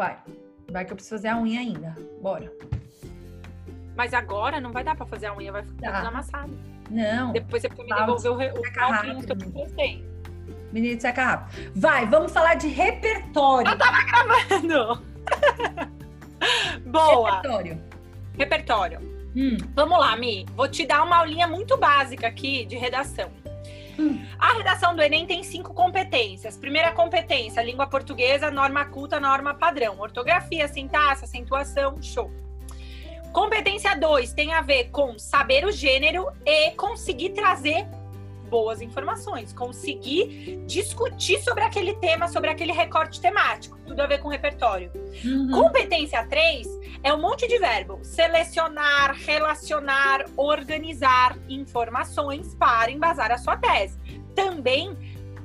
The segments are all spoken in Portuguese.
Vai. Vai que eu preciso fazer a unha ainda. Bora. Mas agora não vai dar pra fazer a unha, vai ficar tudo amassado. Não. Depois você precisa me Tá, devolver o, o seca calquinho que eu rápido. postei. Menino, seca rápido. Vai, vamos falar de repertório. Não. Boa. Repertório. Repertório. Hum, Vamos lá, Mi. Vou te dar uma aulinha muito básica aqui de redação. A redação do Enem tem cinco competências. Primeira competência, língua portuguesa, norma culta, norma padrão. Ortografia, sintaxe, acentuação, show. Competência 2 tem a ver com saber o gênero e conseguir trazer boas informações, conseguir discutir sobre aquele tema, sobre aquele recorte temático. Tudo a ver com repertório. uhum. Competência 3 é um monte de verbo: selecionar, relacionar, organizar informações para embasar a sua tese. Também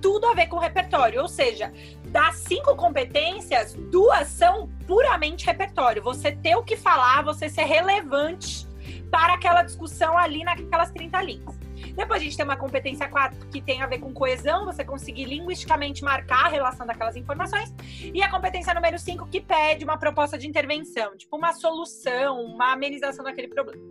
tudo a ver com repertório, ou seja, das cinco competências, duas são puramente repertório. Você ter o que falar, você ser relevante para aquela discussão ali naquelas 30 linhas. Depois a gente tem uma competência 4 que tem a ver com coesão, você conseguir linguisticamente marcar a relação daquelas informações. E a competência número 5 que pede uma proposta de intervenção, tipo uma solução, uma amenização daquele problema.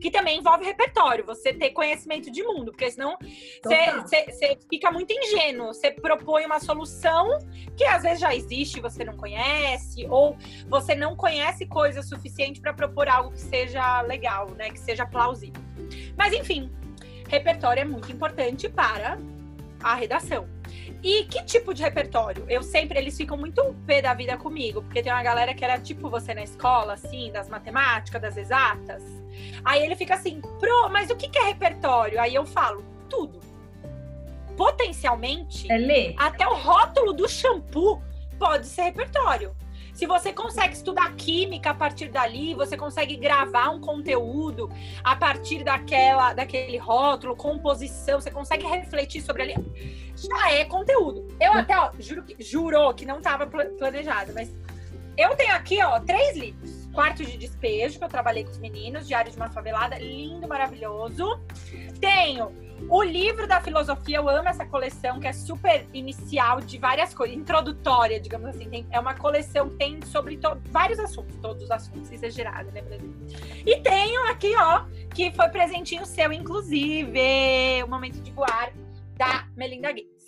Que também envolve repertório, você ter conhecimento de mundo, porque senão você fica muito ingênuo. Você propõe uma solução que às vezes já existe e você não conhece, ou você não conhece coisa suficiente para propor algo que seja legal, né? Que seja plausível. Mas enfim, repertório é muito importante para a redação. E que tipo de repertório? Eu sempre, eles ficam muito pé da vida comigo, porque tem uma galera que era tipo você na escola, assim, das matemáticas, das exatas. Aí ele fica assim, pro, mas o que que é repertório? Aí eu falo, tudo. Potencialmente, É até o rótulo do shampoo pode ser repertório. Se você consegue estudar química a partir dali, você consegue gravar um conteúdo a partir daquela, daquele rótulo, composição, você consegue refletir sobre ali, já é conteúdo. Eu até, ó, juro que, jurou que não estava planejado, mas eu tenho aqui, ó, três livros. Quarto de Despejo, que eu trabalhei com os meninos, Diário de uma Favelada, lindo, maravilhoso. Tenho o livro da filosofia, eu amo essa coleção, que é super inicial de várias coisas, introdutória, digamos assim. Tem- é uma coleção que tem sobre to- vários assuntos, todos os assuntos, exagerado, né, Brasil? E tenho aqui, ó, que foi presentinho seu, inclusive, o Momento de Voar, da Melinda Gates.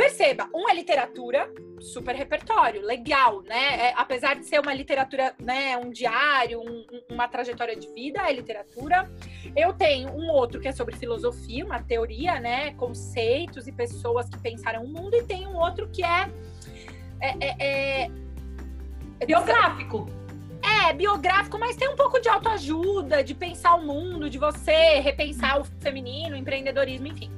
Perceba, um é literatura, super repertório, legal, né? É, apesar de ser uma literatura, né, um diário, um- um- uma trajetória de vida, é literatura. Eu tenho um outro que é sobre filosofia, uma teoria, né? Conceitos e pessoas que pensaram o mundo, e tem um outro que é. é, é, é- Biográfico. é, biográfico, mas tem um pouco de autoajuda, de pensar o mundo, de você repensar o feminino, o empreendedorismo, enfim.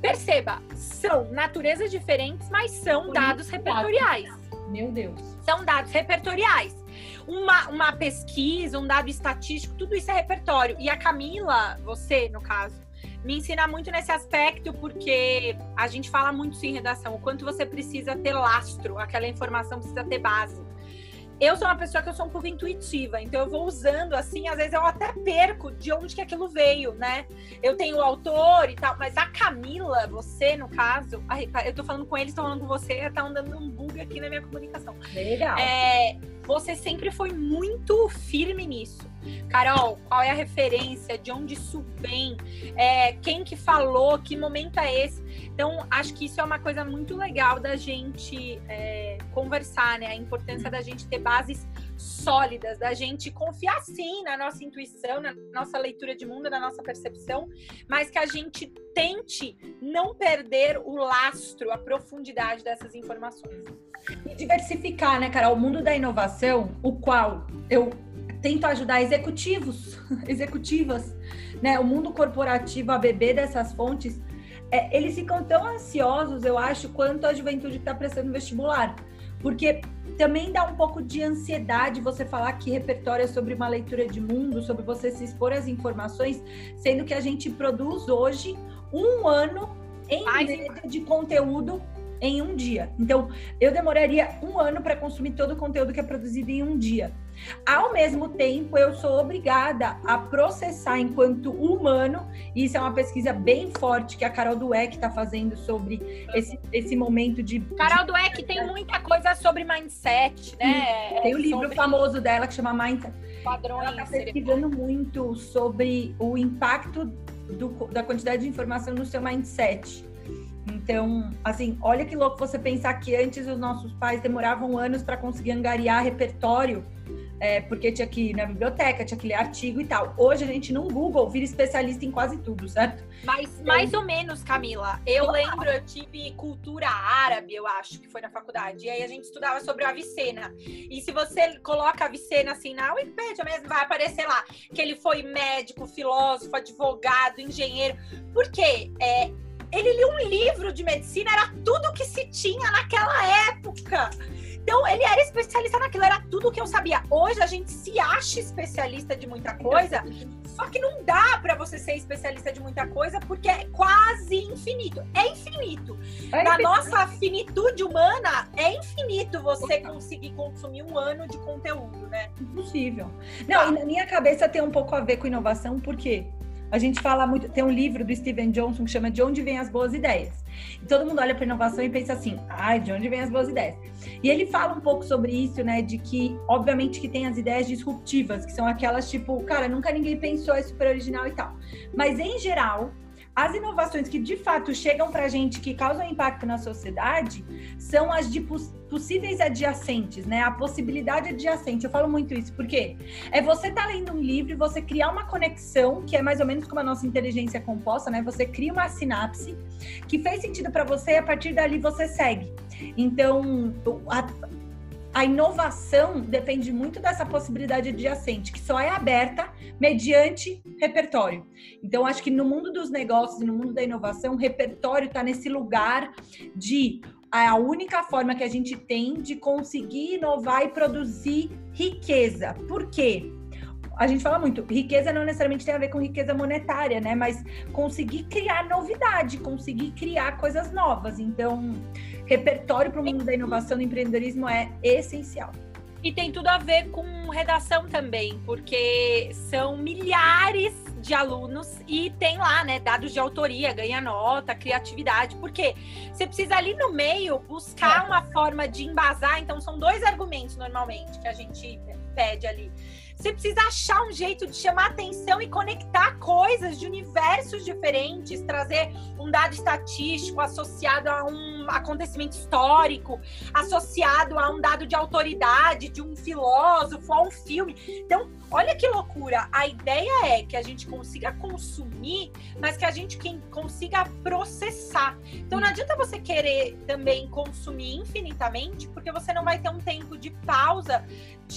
Perceba, são naturezas diferentes, mas são dados repertoriais Meu Deus. são dados repertoriais. Uma, uma pesquisa, um dado estatístico, tudo isso é repertório. E a Camila, você, no caso, me ensina muito nesse aspecto, porque a gente fala muito isso em redação, o quanto você precisa ter lastro, aquela informação precisa ter base. Eu sou uma pessoa que eu sou um pouco intuitiva, então eu vou usando assim, às vezes eu até perco de onde que aquilo veio, né? Eu tenho o autor e tal, mas a Camila, você, no caso, ai, eu tô falando com eles, tô falando com você, tá andando um bug aqui na minha comunicação. Legal. É, você sempre foi muito firme nisso. Carol, qual é a referência? De onde isso vem? É, quem que falou? Que momento é esse? Então, acho que isso é uma coisa muito legal da gente é, conversar, né? A importância da gente ter bases sólidas, da gente confiar sim na nossa intuição, na nossa leitura de mundo, na nossa percepção, mas que a gente tente não perder o lastro, a profundidade dessas informações. E diversificar, né, Carol? O mundo da inovação, o qual eu tento ajudar executivos, executivas, né? O mundo corporativo a beber dessas fontes, é, eles ficam tão ansiosos, eu acho, quanto a juventude que está prestando vestibular. Porque também dá um pouco de ansiedade você falar que repertório é sobre uma leitura de mundo, sobre você se expor às informações, sendo que a gente produz hoje um ano em de conteúdo em um dia. Então, eu demoraria um ano para consumir todo o conteúdo que é produzido em um dia. Ao mesmo tempo, eu sou obrigada a processar enquanto humano, e isso é uma pesquisa bem forte que a Carol Dweck está fazendo sobre esse, esse momento de. Carol. Dweck tem muita coisa sobre mindset, né? Tem o um livro sobre... famoso dela que chama Mindset. Padrões. Ela está pesquisando muito sobre o impacto do, da quantidade de informação no seu mindset. Então, assim, olha que louco você pensar que antes os nossos pais demoravam anos para conseguir angariar repertório é, porque tinha que ir na biblioteca, tinha que ler artigo e tal. Hoje a gente no Google vira especialista em quase tudo, certo? Mas então, mais ou menos, Camila. Eu lembro, eu tive cultura árabe, eu acho que foi na faculdade. E aí a gente estudava sobre o Avicena. E se você coloca Avicena assim na Wikipedia mesmo, vai aparecer lá que ele foi médico, filósofo, advogado, engenheiro. Por quê? É, ele lia um livro de medicina, era tudo que se tinha naquela época. Então, ele era especialista naquilo, era tudo que eu sabia. Hoje a gente se acha especialista de muita coisa, só que não dá para você ser especialista de muita coisa porque é quase infinito. É infinito. É Na nossa finitude humana, é infinito você conseguir consumir um ano de conteúdo, né? Impossível. Não, tá. e na minha cabeça tem um pouco a ver com inovação, por quê? A gente fala muito, tem um livro do Steven Johnson que chama De Onde Vêm as Boas Ideias. E todo mundo olha para inovação e pensa assim: "Ai, ah, de onde vêm as boas ideias?". E ele fala um pouco sobre isso, né, de que obviamente que tem as ideias disruptivas, que são aquelas tipo, cara, nunca ninguém pensou, é super original e tal. Mas em geral, as inovações que de fato chegam para a gente, que causam impacto na sociedade, são as de possíveis adjacentes, né? A possibilidade adjacente. Eu falo muito isso, porque é você estar tá lendo um livro e você criar uma conexão, que é mais ou menos como a nossa inteligência é composta, né? Você cria uma sinapse que fez sentido para você e a partir dali você segue. Então, a, a inovação depende muito dessa possibilidade adjacente, que só é aberta mediante repertório. Então, acho que no mundo dos negócios e no mundo da inovação, o repertório está nesse lugar de a única forma que a gente tem de conseguir inovar e produzir riqueza. Por quê? A gente fala muito, riqueza não necessariamente tem a ver com riqueza monetária, né? Mas conseguir criar novidade, conseguir criar coisas novas. Então, repertório para o mundo da inovação e do empreendedorismo é essencial. E tem tudo a ver com redação também, porque são milhares de alunos e tem lá, né, dados de autoria, ganha nota, criatividade, porque você precisa ali no meio buscar é. uma forma de embasar, então são dois argumentos normalmente que a gente pede ali. Você precisa achar um jeito de chamar atenção e conectar coisas de universos diferentes, trazer um dado estatístico associado a um acontecimento histórico, associado a um dado de autoridade, de um filósofo, a um filme. Então, olha que loucura. A ideia é que a gente consiga consumir, mas que a gente consiga processar. Então, não adianta você querer também consumir infinitamente, porque você não vai ter um tempo de pausa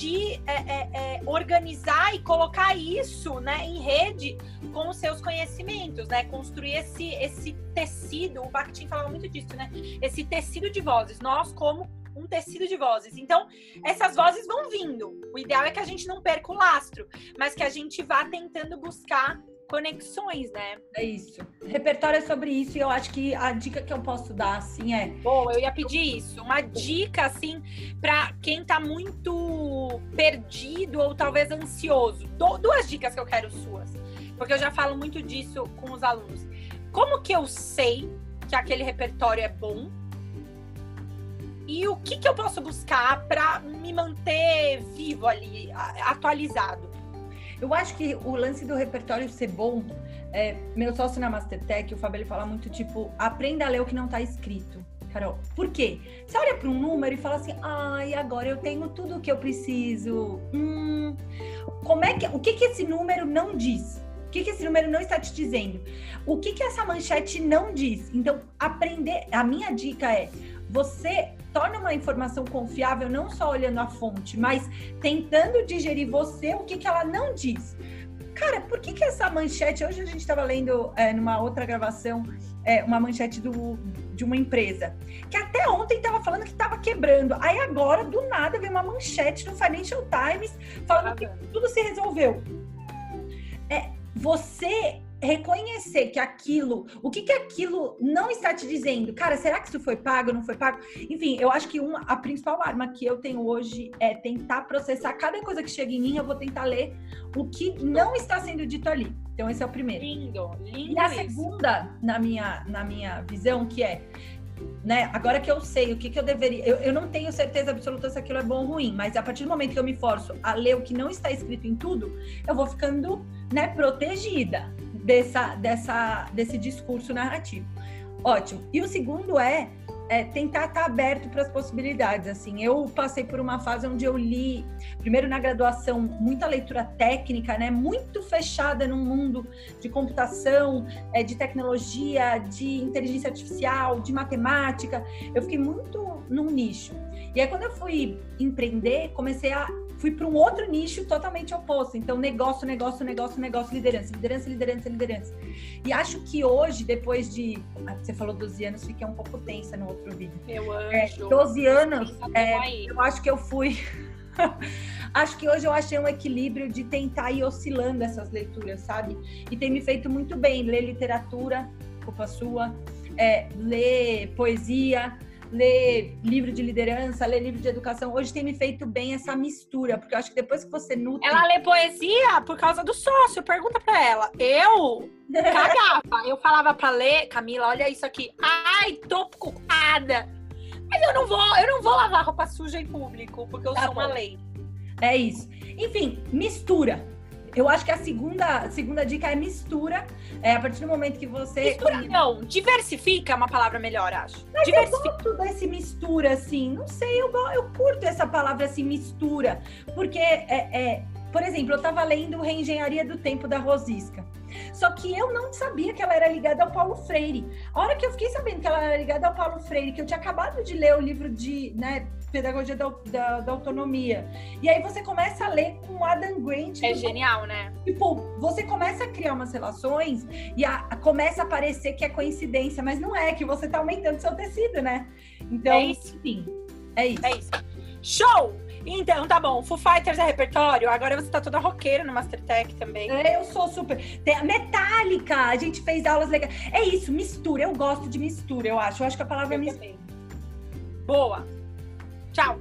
de é, é, é, organizar e colocar isso né, em rede com os seus conhecimentos, né? Construir esse, esse tecido, o Bakhtin falava muito disso, né? Esse tecido de vozes, nós como um tecido de vozes. Então, essas vozes vão vindo. O ideal é que a gente não perca o lastro, mas que a gente vá tentando buscar conexões, né? É isso. Repertório é sobre isso e eu acho que a dica que eu posso dar, assim, é. Bom, eu ia pedir isso. Uma dica, assim, para quem tá muito perdido ou talvez ansioso. duas dicas que eu quero suas. Porque eu já falo muito disso com os alunos. Como que eu sei que aquele repertório é bom? E o que, que eu posso buscar para me manter vivo ali, atualizado? Eu acho que o lance do repertório ser bom, é, meu sócio na Mastertech, o Fábio, ele fala muito tipo, aprenda a ler o que não está escrito. Carol, por quê? Você olha para um número e fala assim, ai, agora eu tenho tudo o que eu preciso. Hum, como é que, o que, que esse número não diz? O que, que esse número não está te dizendo? O que, que essa manchete não diz? Então, aprender. A minha dica é: você torna uma informação confiável não só olhando a fonte, mas tentando digerir você o que, que ela não diz. Cara, por que, que essa manchete? Hoje a gente estava lendo é, numa outra gravação é, uma manchete do, de uma empresa que até ontem estava falando que estava quebrando. Aí agora, do nada, vem uma manchete no Financial Times falando que tudo se resolveu. É, você reconhecer que aquilo, o que que aquilo não está te dizendo? Cara, será que isso foi pago, não foi pago? Enfim, eu acho que uma, a principal arma que eu tenho hoje é tentar processar cada coisa que chega em mim, eu vou tentar ler o que não está sendo dito ali. Então esse é o primeiro. Lindo, lindo. E a isso. segunda, na minha, na minha visão, que é, né, agora que eu sei o que, que eu deveria. Eu, eu não tenho certeza absoluta se aquilo é bom ou ruim, mas a partir do momento que eu me forço a ler o que não está escrito em tudo, eu vou ficando né, protegida dessa, dessa, desse discurso narrativo. Ótimo. E o segundo é, é tentar estar aberto para as possibilidades. Assim, eu passei por uma fase onde eu li, primeiro na graduação, muita leitura técnica, né? Muito fechada num mundo de computação, é, de tecnologia, de inteligência artificial, de matemática. Eu fiquei muito num nicho. E aí, quando eu fui empreender, comecei a fui para um outro nicho totalmente oposto. Então, negócio, negócio, negócio, negócio, liderança, liderança, liderança, liderança. E acho que hoje, depois de. ah, Você falou 12 anos, fiquei um pouco tensa no outro vídeo. Meu É, anjo. 12 anos, é, eu acho que eu fui. acho que hoje eu achei um equilíbrio de tentar ir oscilando essas leituras, sabe? E tem me feito muito bem ler literatura, culpa sua, é, ler poesia, ler livro de liderança, ler livro de educação. Hoje tem me feito bem essa mistura, porque eu acho que depois que você nutre. Ela lê poesia por causa do sócio. Pergunta pra ela. Eu cagava. Eu falava pra ler, Camila, olha isso aqui. Ai, tô ocupada. Mas eu não vou, eu não vou lavar roupa suja em público, porque eu Tá sou uma bom. lei. É isso. Enfim, mistura. Eu acho que a segunda, segunda dica é mistura. É a partir do momento que você. Mistura não, diversifica é uma palavra melhor, acho. Mas diversifica. eu gosto desse mistura, assim. Não sei, eu, eu curto essa palavra assim, mistura. Porque, é, é, por exemplo, eu tava lendo Reengenharia do Tempo da Rosisca. Só que eu não sabia que ela era ligada ao Paulo Freire. A hora que eu fiquei sabendo que ela era ligada ao Paulo Freire, que eu tinha acabado de ler o livro de né, Pedagogia da, da- da Autonomia. E aí você começa a ler com Adam Grant. É genial, né? Tipo, você começa a criar umas relações e a- começa a parecer que é coincidência, mas não é, que você tá aumentando seu tecido, né? Então, É isso. enfim, é isso. É isso. Show! Então, tá bom. Foo Fighters é repertório. Agora você tá toda roqueira no Mastertech também. É, Eu sou super. Tem a gente fez aulas legais. É isso, mistura. Eu gosto de mistura, eu acho. Eu acho que a palavra é Eu mistura. também. Boa. Tchau.